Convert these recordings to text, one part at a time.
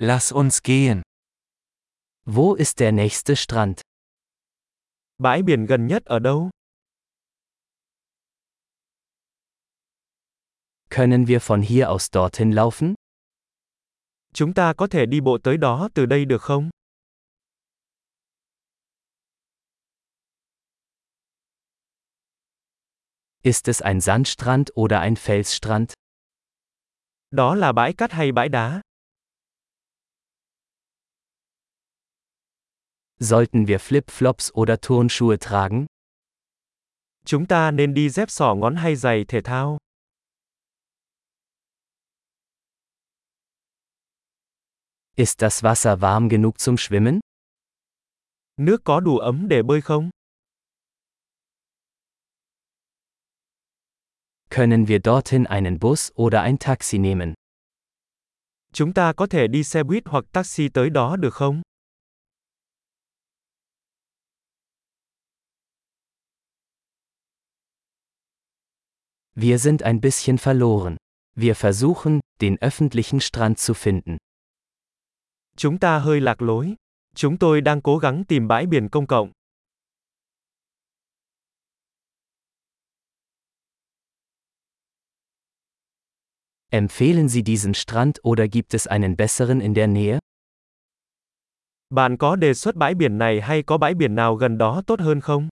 Lass uns gehen. Wo ist der nächste Strand? Bãi biển gần nhất ở đâu? Können wir von hier aus dorthin laufen? Chúng ta có thể đi bộ tới đó từ đây được không? Ist es ein Sandstrand oder ein Felsstrand? Đó là bãi cát hay bãi đá? Sollten wir Flip-Flops oder Turnschuhe tragen? Chúng ta nên đi dép sỏ ngón hay giày thể thao? Ist das Wasser warm genug zum Schwimmen? Nước có đủ ấm để bơi không? Können wir dorthin einen Bus oder ein Taxi nehmen? Chúng ta có thể đi xe buýt hoặc taxi tới đó được không? Wir sind ein bisschen verloren. Wir versuchen, den öffentlichen Strand zu finden. Chúng ta hơi lạc lối. Chúng tôi đang cố gắng tìm bãi biển công cộng. Empfehlen Sie diesen Strand oder gibt es einen besseren in der Nähe? Bạn có đề xuất bãi biển này hay có bãi biển nào gần đó tốt hơn không?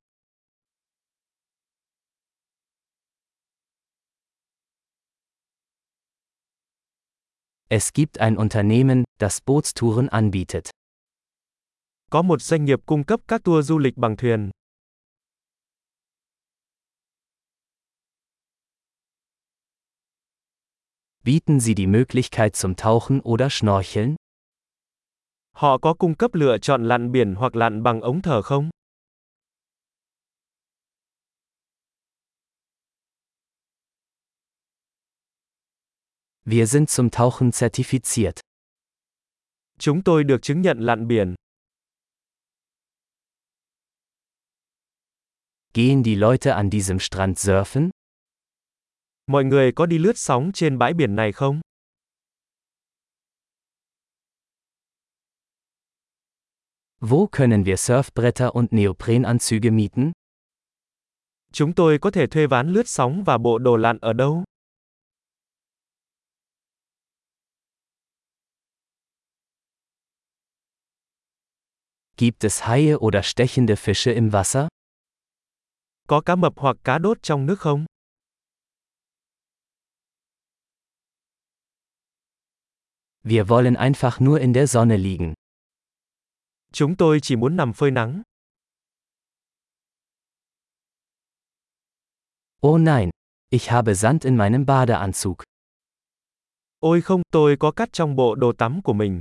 Es gibt ein Unternehmen, das Bootstouren anbietet. Có một doanh nghiệp cung cấp các tour du lịch bằng thuyền. Bieten Sie die Möglichkeit zum Tauchen oder Schnorcheln? Họ có cung cấp lựa chọn lặn biển hoặc lặn bằng ống thở không? Wir sind zum Tauchen zertifiziert. Chúng tôi được chứng nhận lặn biển. Gehen die Leute an diesem Strand surfen? Mọi người có đi lướt sóng trên bãi biển này không? Wo können wir Surfbretter und Neoprenanzüge mieten? Chúng tôi có thể thuê ván lướt sóng và bộ đồ lặn ở đâu? Gibt es Haie oder stechende Fische im Wasser? Có cá mập hoặc cá đốt trong nước không? Wir wollen einfach nur in der Sonne liegen. Chúng tôi chỉ muốn nằm phơi nắng. Oh nein, ich habe Sand in meinem Badeanzug. Ôi không, tôi có cát trong bộ đồ tắm của mình.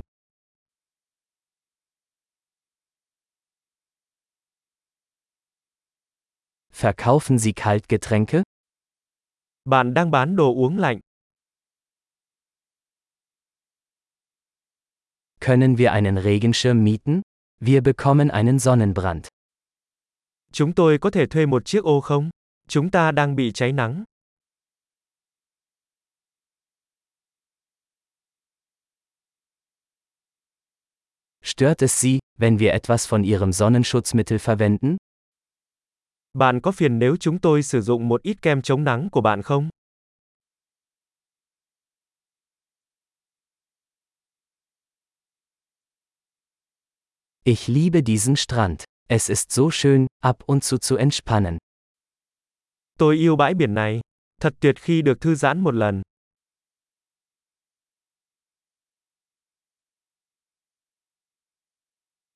Verkaufen Sie Kaltgetränke? Bạn đang bán đồ uống lạnh. Können wir einen Regenschirm mieten? Wir bekommen einen Sonnenbrand. Chúng tôi có thể thuê một chiếc ô không? Chúng ta đang bị cháy nắng. Stört es Sie, wenn wir etwas von Ihrem Sonnenschutzmittel verwenden? Bạn có phiền nếu chúng tôi sử dụng một ít kem chống nắng của bạn không? Ich liebe diesen Strand. Es ist so schön, ab und zu zu entspannen. Tôi yêu bãi biển này. Thật tuyệt khi được thư giãn một lần.